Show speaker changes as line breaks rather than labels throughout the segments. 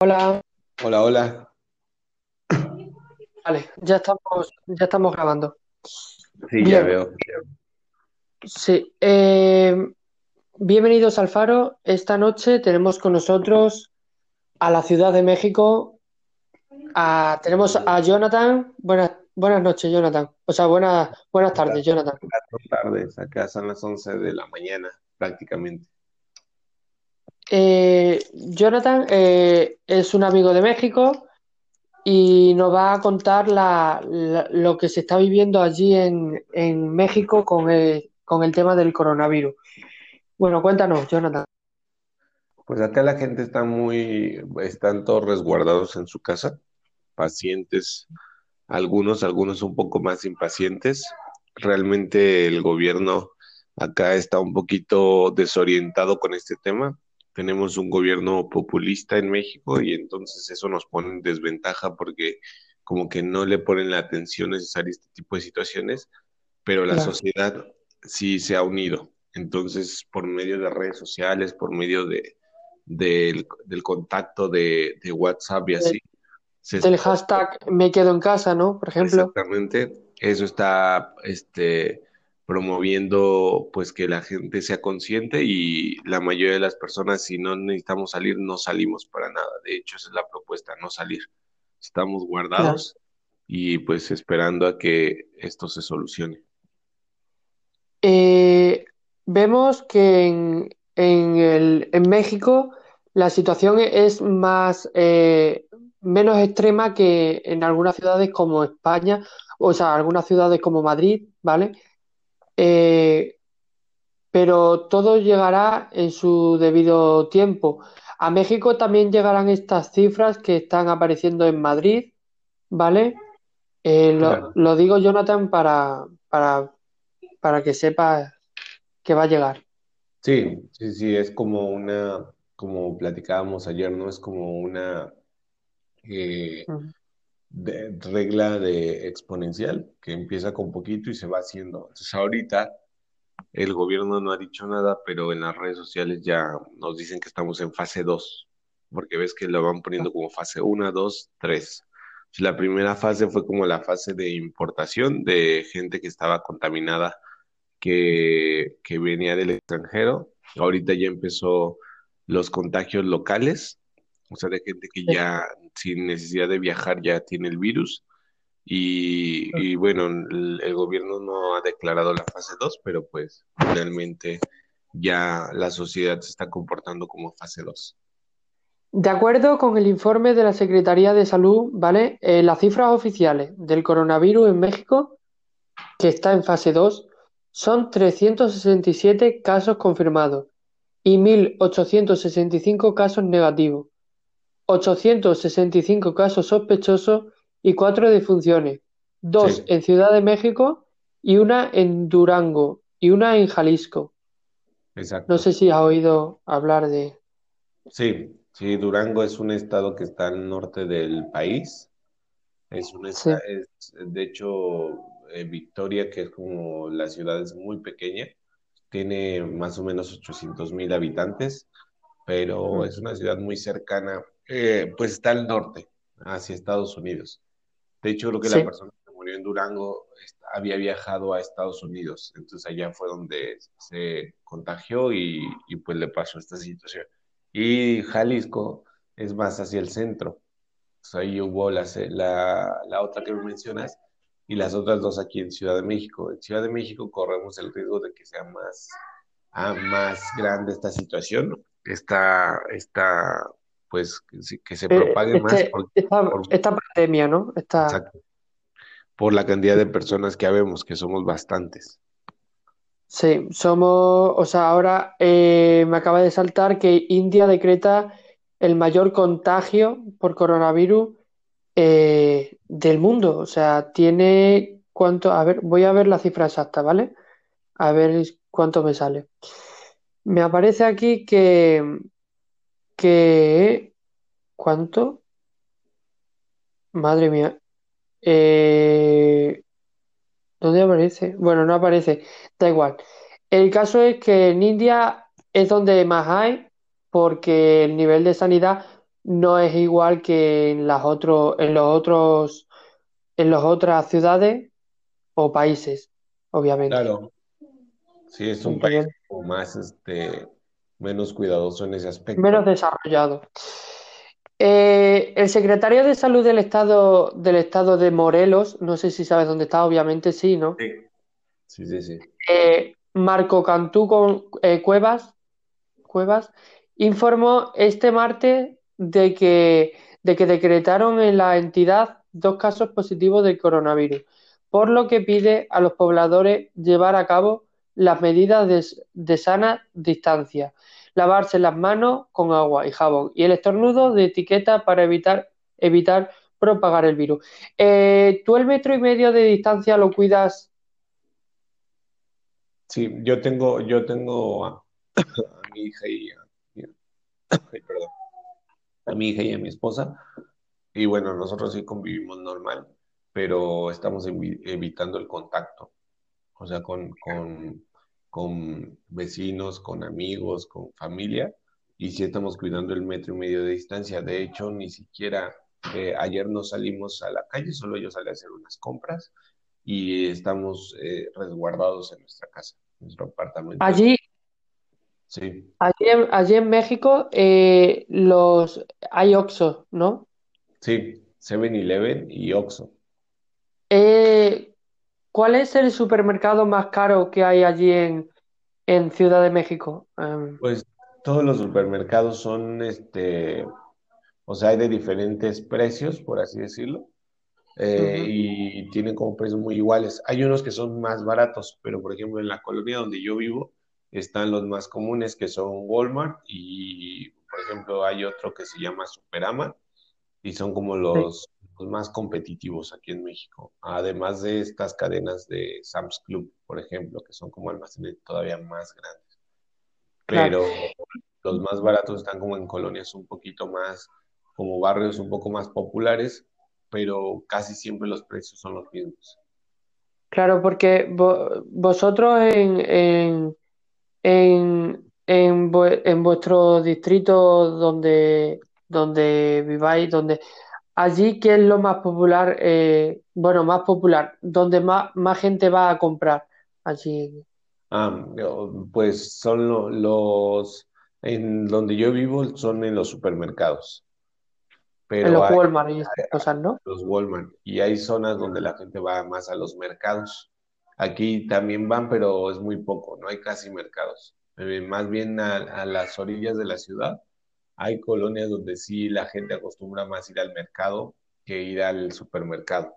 Hola,
Hola, hola.
vale, ya estamos, ya estamos grabando.
Sí, ya veo.
sí. eh, bienvenidos al Faro. Esta noche tenemos con nosotros a la Ciudad de México. a- tenemos a Jonathan. Buenas, buenas noches, Jonathan. O sea, buenas, buenas tardes, Jonathan.
Son tardes, acá son las 11 de la mañana, prácticamente.
Eh, Jonathan eh, es un amigo de México y nos va a contar la- la- lo que se está viviendo allí en, México con el, con el tema del coronavirus. Bueno, cuéntanos, Jonathan.
Pues acá la gente está muy, están todos resguardados en su casa, pacientes, algunos, algunos un poco más impacientes. Realmente el gobierno acá está un poquito desorientado con este tema. Tenemos un gobierno populista en México y entonces eso nos pone en desventaja porque como que no le ponen la atención necesaria a este tipo de situaciones, pero la
Claro.
sociedad sí se ha unido. Entonces, por medio de redes sociales, por medio de, del, del contacto de, de WhatsApp y así, se
Del hashtag me quedo en casa, ¿no? Por ejemplo.
Exactamente, eso está este, promoviendo pues que la gente sea consciente y la mayoría de las personas si no necesitamos salir no salimos para nada. De hecho, esa es la propuesta, no salir. Estamos guardados y pues esperando a que esto se solucione.
Eh, vemos que en, en el- en México la situación es más eh, menos extrema que en algunas ciudades como España, o sea, algunas ciudades como Madrid, ¿vale? Eh, pero todo llegará en su debido tiempo. A México también llegarán estas cifras que están apareciendo en Madrid, ¿vale? Eh, lo,
Claro.
lo digo, Jonathan, para, para, para que sepas que va a llegar.
Sí, sí, sí, es como una, como platicábamos ayer, ¿no? Es como una eh. De- regla de exponencial que empieza con poquito y se va haciendo. Entonces ahorita el gobierno no ha dicho nada, pero en las redes sociales ya nos dicen que estamos en fase 2, porque ves que lo van poniendo como fase uno, 2, 3. La primera fase fue como la fase de importación de gente que estaba contaminada, que, que venía del extranjero. Ahorita ya empezó los contagios locales, o sea, de gente que ya sin necesidad de viajar ya tiene el virus. Y, y bueno, el, el gobierno no ha declarado la fase 2, pero pues finalmente ya la sociedad se está comportando como fase 2.
De acuerdo con el informe de la Secretaría de Salud, ¿vale? Eh, las cifras oficiales del coronavirus en México, que está en fase 2, son 367 casos confirmados y 1.865 casos negativos, 865 casos sospechosos y 4 defunciones, dos
Sí,
en Ciudad de México y una en Durango y una en Jalisco. No
exacto.
sé si has oído hablar de...
Sí, sí, Durango es un estado que está al norte del país. Es un
Sí.
es, de hecho, eh, Victoria, que es como la ciudad es muy pequeña, tiene más o menos 800 mil habitantes, pero es una ciudad muy cercana, eh, pues está al norte, hacia Estados Unidos. De hecho, creo que la
Sí.
persona que murió en Durango había viajado a Estados Unidos, entonces allá fue donde se contagió y, y pues le pasó esta situación. Y Jalisco es más hacia el centro, pues ahí hubo la, la, la otra que me mencionas y las otras dos aquí en Ciudad de México. En Ciudad de México corremos el riesgo de que sea más, ah, más grande esta situación, esta, esta, pues que se
Eh,
propague más
este,
por,
esta,
por,
esta pandemia, ¿no? Esta,
exacto, por la cantidad de personas que habemos, que somos bastantes.
sí, somos, o sea, ahora eh, me acaba de saltar que India decreta el mayor contagio por coronavirus eh, del mundo. O sea, tiene cuánto, a ver, voy a ver la cifra exacta, ¿vale? A ver cuánto me sale. Me aparece aquí que, que, ¿cuánto? Madre mía. Eh, ¿Dónde aparece? Bueno, no aparece. Da igual. El caso es que en India es donde más hay, porque el nivel de sanidad no es igual que en las otros, en los otros, en las otras ciudades o países, obviamente.
Claro, sí, es un país Como más, este, menos cuidadoso en ese aspecto.
menos desarrollado. Eh, el secretario de Salud del estado, del estado de Morelos, no sé si sabes dónde está, obviamente sí, ¿no?
Sí, sí, sí, sí.
Eh, Marco Cantú con, eh, Cuevas, Cuevas informó este martes de que, de que decretaron en la entidad dos casos positivos del coronavirus, por lo que pide a los pobladores llevar a cabo las medidas de, sana distancia, lavarse las manos con agua y jabón y el estornudo de etiqueta para evitar, evitar propagar el virus. Eh, ¿tú el metro y medio de distancia lo cuidas?
Sí, yo tengo, yo tengo a, a mi hija y a, perdón, a mi hija y a mi esposa, y bueno, nosotros sí convivimos normal, pero estamos evi- evitando el contacto, o sea, con, con, con vecinos, con amigos, con familia, y sí estamos cuidando el metro y medio de distancia. De hecho, ni siquiera eh, ayer no salimos a la calle, solo yo salí a hacer unas compras y estamos eh, resguardados en nuestra casa. Nuestro apartamento.
Allí,
Sí,
allí en, allí en México eh, los hay Oxxo, ¿no?
sí, 7-Eleven y Oxxo.
Eh, ¿cuál es el supermercado más caro que hay allí en, en Ciudad de México? Em,
Pues todos los supermercados son, este, o sea, hay de diferentes precios, por así decirlo, eh, y tienen como precios muy iguales. Hay unos que son más baratos, pero por ejemplo en la colonia donde yo vivo están los más comunes que son Walmart y por ejemplo hay otro que se llama Superama y son como
sí,
los más competitivos aquí en México. Además de estas cadenas de Sam's Club, por ejemplo, que son como almacenes todavía más grandes.
claro.
Pero los más baratos están como en colonias un poquito más, como barrios un poco más populares, pero casi siempre los precios son los mismos.
Claro, porque vo- vosotros en, en, en, en, en vuestro distrito donde, donde viváis, donde allí, ¿qué es lo más popular? Eh, bueno, más popular, donde más, más gente va a comprar allí,
Ah, pues son lo- los, en donde yo vivo son en los supermercados,
en los
hay
Walmart y esas cosas, ¿no?
los Walmart y hay zonas donde la gente va más a los mercados. Aquí también van, pero es muy poco, no hay casi mercados. Eh, más bien a, a las orillas de la ciudad hay colonias donde sí la gente acostumbra más ir al mercado que ir al supermercado.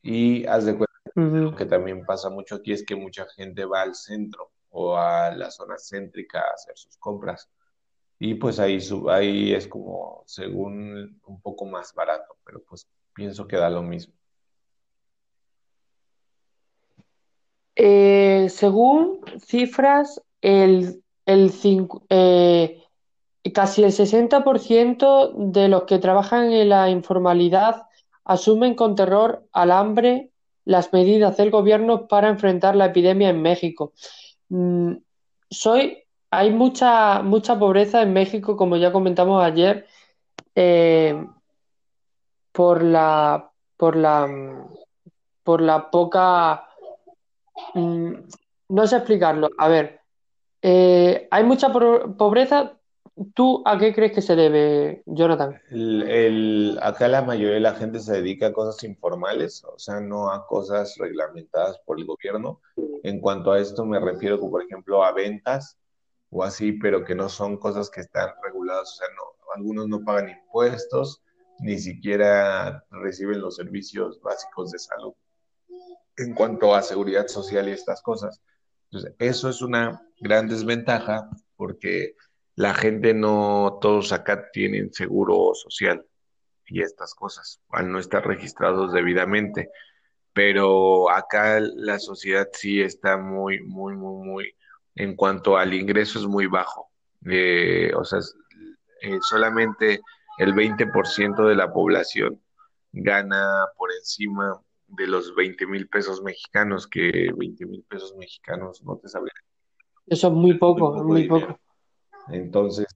Y haz de cuenta lo que también pasa mucho aquí es que mucha gente va al centro o a la zona céntrica a hacer sus compras. Y pues ahí, ahí es como, según, un poco más barato, pero pues pienso que da lo mismo.
Eh, según cifras, el, el eh, casi el 60% de los que trabajan en la informalidad asumen con terror al hambre las medidas del gobierno para enfrentar la epidemia en México. Mm, soy, hay mucha, mucha pobreza en México, como ya comentamos ayer, eh, por la, por la, por la poca, mm, no sé explicarlo. A ver. Eh, hay mucha pobreza. ¿Tú a qué crees que se debe, Jonathan?
El, el- acá la mayoría de la gente se dedica a cosas informales, o sea, no a cosas reglamentadas por el gobierno. En cuanto a esto me refiero, por ejemplo, a ventas o así, pero que no son cosas que están reguladas, o sea, no, algunos no pagan impuestos, ni siquiera reciben los servicios básicos de salud en cuanto a seguridad social y estas cosas. Entonces, eso es una gran desventaja porque la gente no, todos acá tienen seguro social y estas cosas, al no estar registrados debidamente. Pero acá la sociedad sí está muy, muy, muy, muy, en cuanto al ingreso es muy bajo. Eh, o sea, eh, solamente el 20% de la población gana por encima de los veinte mil pesos mexicanos, que veinte mil pesos mexicanos no te sabría,
Eso es muy poco, muy poco.
Entonces,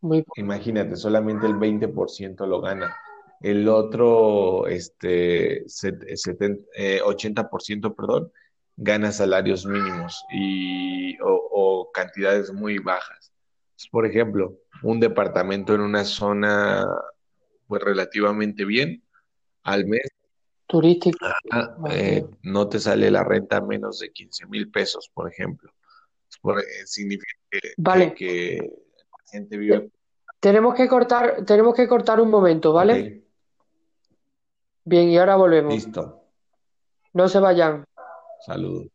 muy.
Imagínate, solamente el 20% lo gana. El otro, este, set- seten- eh, 80%, perdón, gana salarios mínimos y, o, o cantidades muy bajas. Por ejemplo, un departamento en una zona pues relativamente bien, al mes
Turístico,
ah, eh, no te sale la renta a menos de quince mil pesos, por ejemplo. Eh, significa que,
Vale,
que la gente
te-
vive.
tenemos que cortar, tenemos que cortar un momento, ¿vale? Bien, y ahora volvemos.
listo.
No se vayan.
Saludos.